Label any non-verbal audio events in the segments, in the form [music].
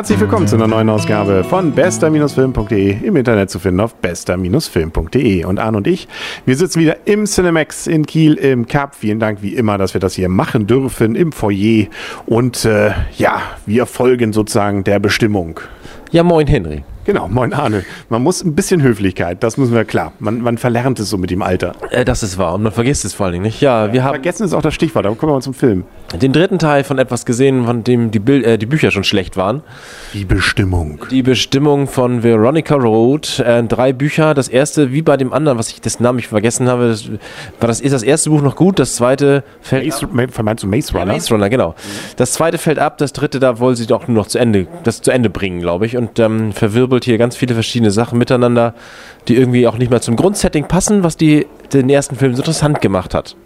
Herzlich willkommen zu einer neuen Ausgabe von bester-film.de im Internet zu finden auf bester-film.de. Und Arne und ich, wir sitzen wieder im Cinemax in Kiel im Cup. Vielen Dank wie immer, dass wir das hier machen dürfen im Foyer. Und äh, ja, wir folgen sozusagen der Bestimmung. Ja, moin Henry. Genau, moin Arne. Man muss ein bisschen Höflichkeit, das müssen wir klar. Man, man verlernt es so mit dem Alter. Äh, das ist wahr und man vergisst es vor allen Dingen nicht. Ja, wir haben Vergessen ist auch das Stichwort, aber kommen wir mal zum Film. den dritten Teil von etwas gesehen, von dem die, Bild, äh, die Bücher schon schlecht waren. Die Bestimmung. Die Bestimmung von Veronica Road. Äh, drei Bücher. Das erste, wie bei dem anderen, was ich das Namen ich vergessen habe, das, war das, ist das erste Buch noch gut, das zweite fällt Maze, Ma- meinst du Maze Runner? Maze Runner, genau. Das zweite fällt ab, das dritte, da wollen sie doch nur noch zu Ende, das zu Ende bringen, glaube ich. Und ähm, verwirbelt hier ganz viele verschiedene Sachen miteinander, die irgendwie auch nicht mehr zum Grundsetting passen, was die, den ersten Film so interessant gemacht hat.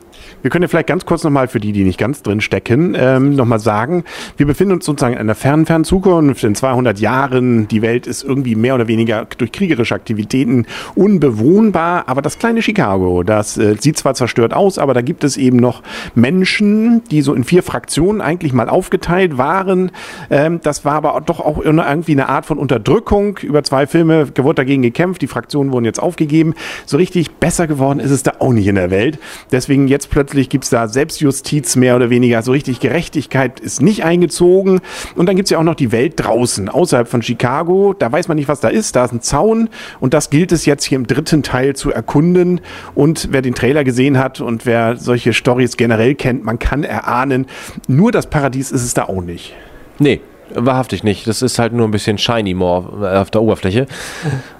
Wir können ja vielleicht ganz kurz nochmal für die, die nicht ganz drin stecken, ähm, nochmal sagen, wir befinden uns sozusagen in einer fernen, fernen Zukunft. In 200 Jahren, die Welt ist irgendwie mehr oder weniger durch kriegerische Aktivitäten unbewohnbar. Aber das kleine Chicago, das äh, sieht zwar zerstört aus, aber da gibt es eben noch Menschen, die so in vier Fraktionen eigentlich mal aufgeteilt waren. Ähm, das war aber doch auch irgendwie eine Art von Unterdrückung. Über zwei Filme wurde dagegen gekämpft. Die Fraktionen wurden jetzt aufgegeben. So richtig besser geworden ist es da auch nicht in der Welt. Deswegen jetzt plötzlich gibt es da Selbstjustiz mehr oder weniger. So richtig Gerechtigkeit ist nicht eingezogen. Und dann gibt es ja auch noch die Welt draußen, außerhalb von Chicago. Da weiß man nicht, was da ist. Da ist ein Zaun. Und das gilt es jetzt hier im dritten Teil zu erkunden. Und wer den Trailer gesehen hat und wer solche Stories generell kennt, man kann erahnen, nur das Paradies ist es da auch nicht. Nee, wahrhaftig nicht. Das ist halt nur ein bisschen shiny more äh, auf der Oberfläche.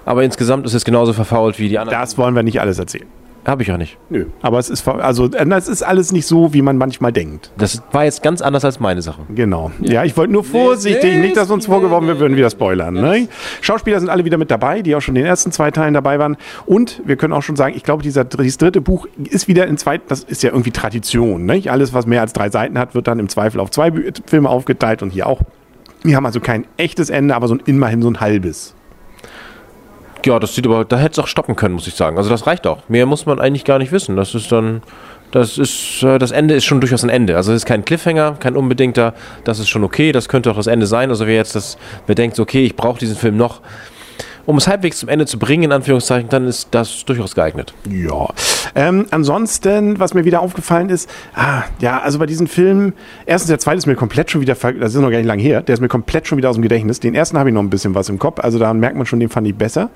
Aber insgesamt ist es genauso verfault wie die anderen. Das wollen wir nicht alles erzählen. Habe ich auch nicht. Nö. Aber es ist, also, äh, es ist alles nicht so, wie man manchmal denkt. Das war jetzt ganz anders als meine Sache. Genau. Ja, ich wollte nur vorsichtig, nee, nicht, dass uns vorgeworfen wird, würden wieder spoilern. Ne? Schauspieler sind alle wieder mit dabei, die auch schon in den ersten zwei Teilen dabei waren. Und wir können auch schon sagen, ich glaube, dieser, dieses dritte Buch ist wieder in zwei, das ist ja irgendwie Tradition. Nicht? Alles, was mehr als drei Seiten hat, wird dann im Zweifel auf zwei Filme aufgeteilt und hier auch. Wir haben also kein echtes Ende, aber so ein, immerhin so ein halbes. Ja, das sieht aber, da hätte es auch stoppen können, muss ich sagen. Also das reicht auch. Mehr muss man eigentlich gar nicht wissen. Das ist dann, das ist, äh, das Ende ist schon durchaus ein Ende. Also es ist kein Cliffhanger, kein unbedingter, das ist schon okay, das könnte auch das Ende sein. Also wer jetzt das, wer denkt, okay, ich brauche diesen Film noch, um es halbwegs zum Ende zu bringen, in Anführungszeichen, dann ist das durchaus geeignet. Ja. Ähm, ansonsten, was mir wieder aufgefallen ist, ah, ja, also bei diesen Filmen, erstens, der zweite ist mir komplett schon wieder, das ist noch gar nicht lang her, der ist mir komplett schon wieder aus dem Gedächtnis. Den ersten habe ich noch ein bisschen was im Kopf, also da merkt man schon, den fand ich besser.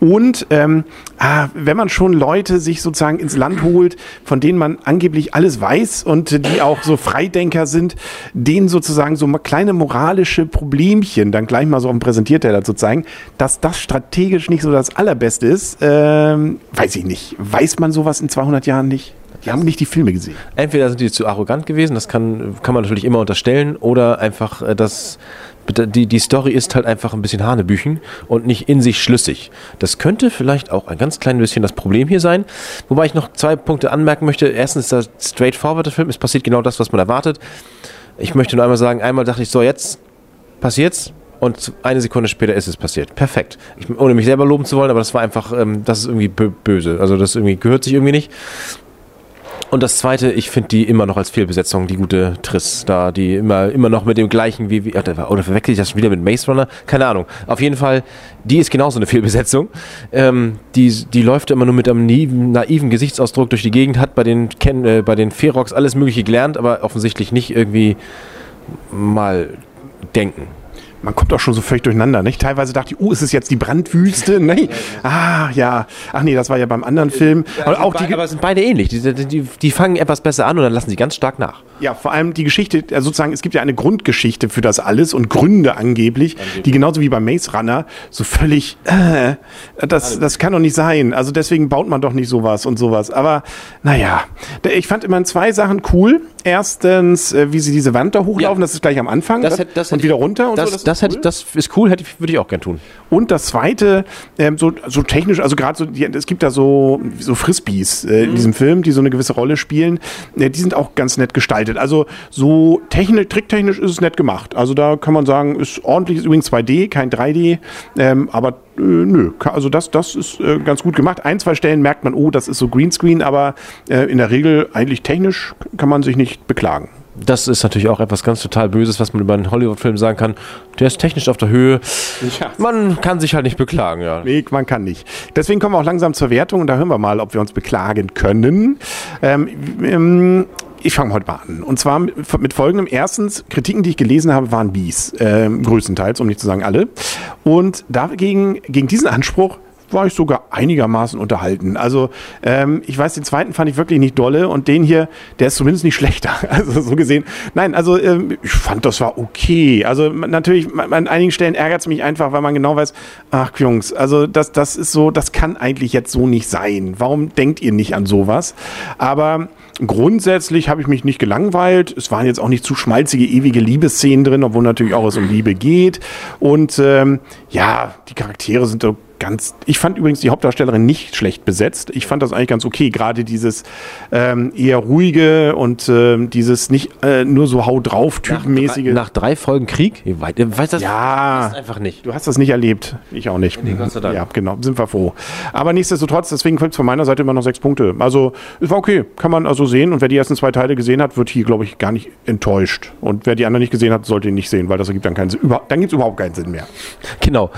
Und ähm, ah, wenn man schon Leute sich sozusagen ins Land holt, von denen man angeblich alles weiß und die auch so Freidenker sind, denen sozusagen so kleine moralische Problemchen dann gleich mal so auf dem Präsentierteller zu zeigen, dass das strategisch nicht so das Allerbeste ist, ähm, weiß ich nicht. Weiß man sowas in 200 Jahren nicht? Die haben nicht die Filme gesehen. Entweder sind die zu arrogant gewesen, das kann, kann man natürlich immer unterstellen, oder einfach, äh, das, die, die Story ist halt einfach ein bisschen Hanebüchen und nicht in sich schlüssig. Das könnte vielleicht auch ein ganz klein bisschen das Problem hier sein. Wobei ich noch zwei Punkte anmerken möchte. Erstens ist das straightforward der Film, es passiert genau das, was man erwartet. Ich möchte nur einmal sagen, einmal dachte ich so, jetzt passiert's. Und eine Sekunde später ist es passiert. Perfekt. Ich, ohne mich selber loben zu wollen, aber das war einfach, ähm, das ist irgendwie bö böse. Also das irgendwie gehört sich irgendwie nicht. Und das zweite, ich finde die immer noch als Fehlbesetzung, die gute Triss da, die immer, immer noch mit dem gleichen wie, wie oder verwechsel ich das schon wieder mit Maze Runner? Keine Ahnung. Auf jeden Fall, die ist genauso eine Fehlbesetzung. Ähm, die, die läuft immer nur mit einem naiven, Gesichtsausdruck durch die Gegend, hat bei den, Ken, äh, bei den Ferox alles Mögliche gelernt, aber offensichtlich nicht irgendwie mal denken. Man kommt auch schon so völlig durcheinander, nicht? Teilweise dachte ich, oh, ist es jetzt die Brandwüste? [laughs] Nee. Ah, ja. Ach nee, das war ja beim anderen Film. Aber auch die, aber sind beide ähnlich. Die, die, die, die fangen etwas besser an und dann lassen sie ganz stark nach. Ja, vor allem die Geschichte, also sozusagen, es gibt ja eine Grundgeschichte für das alles und Gründe angeblich, die genauso wie bei Maze Runner so völlig, äh, das, das kann doch nicht sein. Also deswegen baut man doch nicht sowas und sowas. Aber naja, ich fand immer zwei Sachen cool. Erstens, äh, wie sie diese Wand da hochlaufen, Ja. das ist gleich am Anfang Das das, hätte- das und wieder runter und Das, so. das, ist hätte, cool. das ist cool, hätte, würde ich auch gern tun. Und das zweite, ähm, so, so technisch, also gerade so, die, es gibt da so, so Frisbees äh, Mhm. in diesem Film, die so eine gewisse Rolle spielen. Äh, die sind auch ganz nett gestaltet. Also so technisch, tricktechnisch ist es nett gemacht. Also da kann man sagen, ist ordentlich, ist übrigens 2D, kein 3D, ähm, aber äh, nö, also das, das ist äh, ganz gut gemacht. Ein, zwei Stellen merkt man, oh, das ist so Greenscreen, aber äh, in der Regel eigentlich technisch kann man sich nicht beklagen. Das ist natürlich auch etwas ganz total Böses, was man über einen Hollywood-Film sagen kann. Der ist technisch auf der Höhe. Ja. Man kann sich halt nicht beklagen, ja. Nee, man kann nicht. Deswegen kommen wir auch langsam zur Wertung und da hören wir mal, ob wir uns beklagen können. Ähm, ähm, ich fange heute mal an. Und zwar mit, folgendem. Erstens, Kritiken, die ich gelesen habe, waren Bies. Ähm, größtenteils, um nicht zu sagen alle. Und dagegen, gegen diesen Anspruch war ich sogar einigermaßen unterhalten. Also ähm, ich weiß, den zweiten fand ich wirklich nicht dolle und den hier, der ist zumindest nicht [laughs] schlechter. Also so gesehen. Nein, also ähm, ich fand, das war okay. Also natürlich, an einigen Stellen ärgert es mich einfach, weil man genau weiß, ach Jungs, also das, das ist so, das kann eigentlich jetzt so nicht sein. Warum denkt ihr nicht an sowas? Aber grundsätzlich habe ich mich nicht gelangweilt. Es waren jetzt auch nicht zu schmalzige, ewige Liebesszenen drin, obwohl natürlich auch es um Liebe geht. Und ähm, ja, die Charaktere sind so ganz. Ich fand übrigens die Hauptdarstellerin nicht schlecht besetzt. Ich fand das eigentlich ganz okay. Gerade dieses ähm, eher ruhige und ähm, dieses nicht äh, nur so hau drauf typenmäßige. Nach, nach, drei Folgen Krieg? Ich weiß, ich weiß das ja, ist einfach nicht. Du hast das nicht erlebt. Ich auch nicht. Nee, Gott sei Dank. Ja, genau. Sind wir froh. Aber nichtsdestotrotz, deswegen kommt es von meiner Seite immer noch sechs Punkte. Also es war okay. Kann man also sehen. Und wer die ersten zwei Teile gesehen hat, wird hier, glaube ich, gar nicht enttäuscht. Und wer die anderen nicht gesehen hat, sollte ihn nicht sehen, weil das ergibt dann keinen Sinn. Über, dann gibt es überhaupt keinen Sinn mehr. Genau.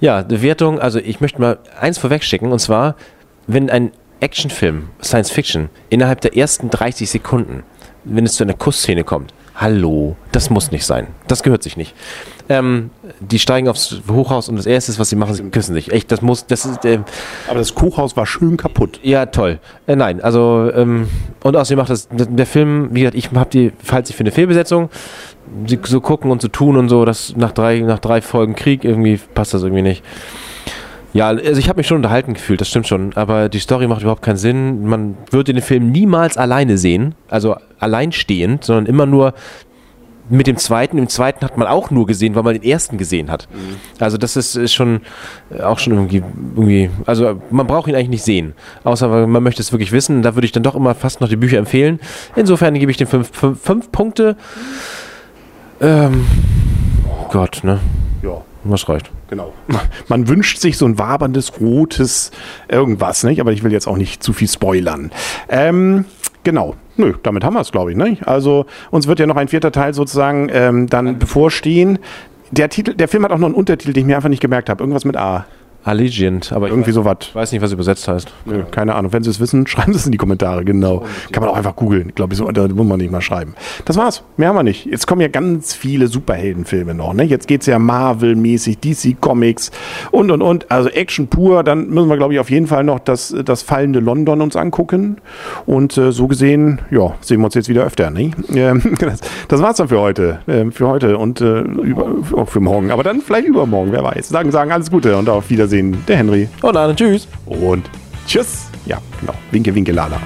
Ja, die Wertung, also ich möchte mal eins vorwegschicken, und zwar, wenn ein Actionfilm, Science Fiction, innerhalb der ersten 30 Sekunden, wenn es zu einer Kussszene kommt, hallo, das muss nicht sein. Das gehört sich nicht. Ähm, die steigen aufs Hochhaus und das erste, was sie machen, sie küssen sich. Echt, das muss, das ist. Äh, Aber das Hochhaus war schön kaputt. Ja, toll. Äh, nein, also ähm, und außerdem macht das der Film, wie gesagt, ich habe die, falls ich für eine Fehlbesetzung, so gucken und so tun und so, dass nach drei, nach drei Folgen Krieg irgendwie passt das irgendwie nicht. Ja, also ich habe mich schon unterhalten gefühlt, das stimmt schon, aber die Story macht überhaupt keinen Sinn. Man würde den Film niemals alleine sehen, also alleinstehend, sondern immer nur mit dem zweiten. Im zweiten hat man auch nur gesehen, weil man den ersten gesehen hat. Mhm. Also das ist, ist, schon auch schon irgendwie, irgendwie, also man braucht ihn eigentlich nicht sehen, außer man möchte es wirklich wissen. Da würde ich dann doch immer fast noch die Bücher empfehlen. Insofern gebe ich den fünf, fünf, fünf Punkte. Ähm, Gott, ne? Ja. Was reicht. Genau. [laughs] Man wünscht sich so ein waberndes, rotes irgendwas, nicht? Aber ich will jetzt auch nicht zu viel spoilern. Ähm, genau. Nö, damit haben wir es, glaube ich. Ne? Also uns wird ja noch ein vierter Teil sozusagen ähm, dann bevorstehen. Der Titel, der Film hat auch noch einen Untertitel, den ich mir einfach nicht gemerkt habe. Irgendwas mit A. Allegiant, aber irgendwie sowas. Ich weiß nicht, was übersetzt heißt. Nö, keine Ahnung. Wenn Sie es wissen, [laughs] schreiben Sie es in die Kommentare, genau. Kann man auch einfach googeln. Glaube ich, so, da muss man nicht mal schreiben. Das war's. Mehr haben wir nicht. Jetzt kommen ja ganz viele Superheldenfilme noch. Ne? Jetzt geht's ja Marvel-mäßig, DC Comics und und und. Also Action pur. Dann müssen wir, glaube ich, auf jeden Fall noch das, das fallende London uns angucken. Und äh, so gesehen, ja, sehen wir uns jetzt wieder öfter. Ne? [laughs] Ähm, das, das war's dann für heute. Äh, für heute und äh, über, auch für morgen. Aber dann vielleicht übermorgen, wer weiß. Sagen, sagen alles Gute und auf Wiedersehen. Wiedersehen, der Henry. Und dann tschüss. Und tschüss. Ja, genau. Winke, winke, lala.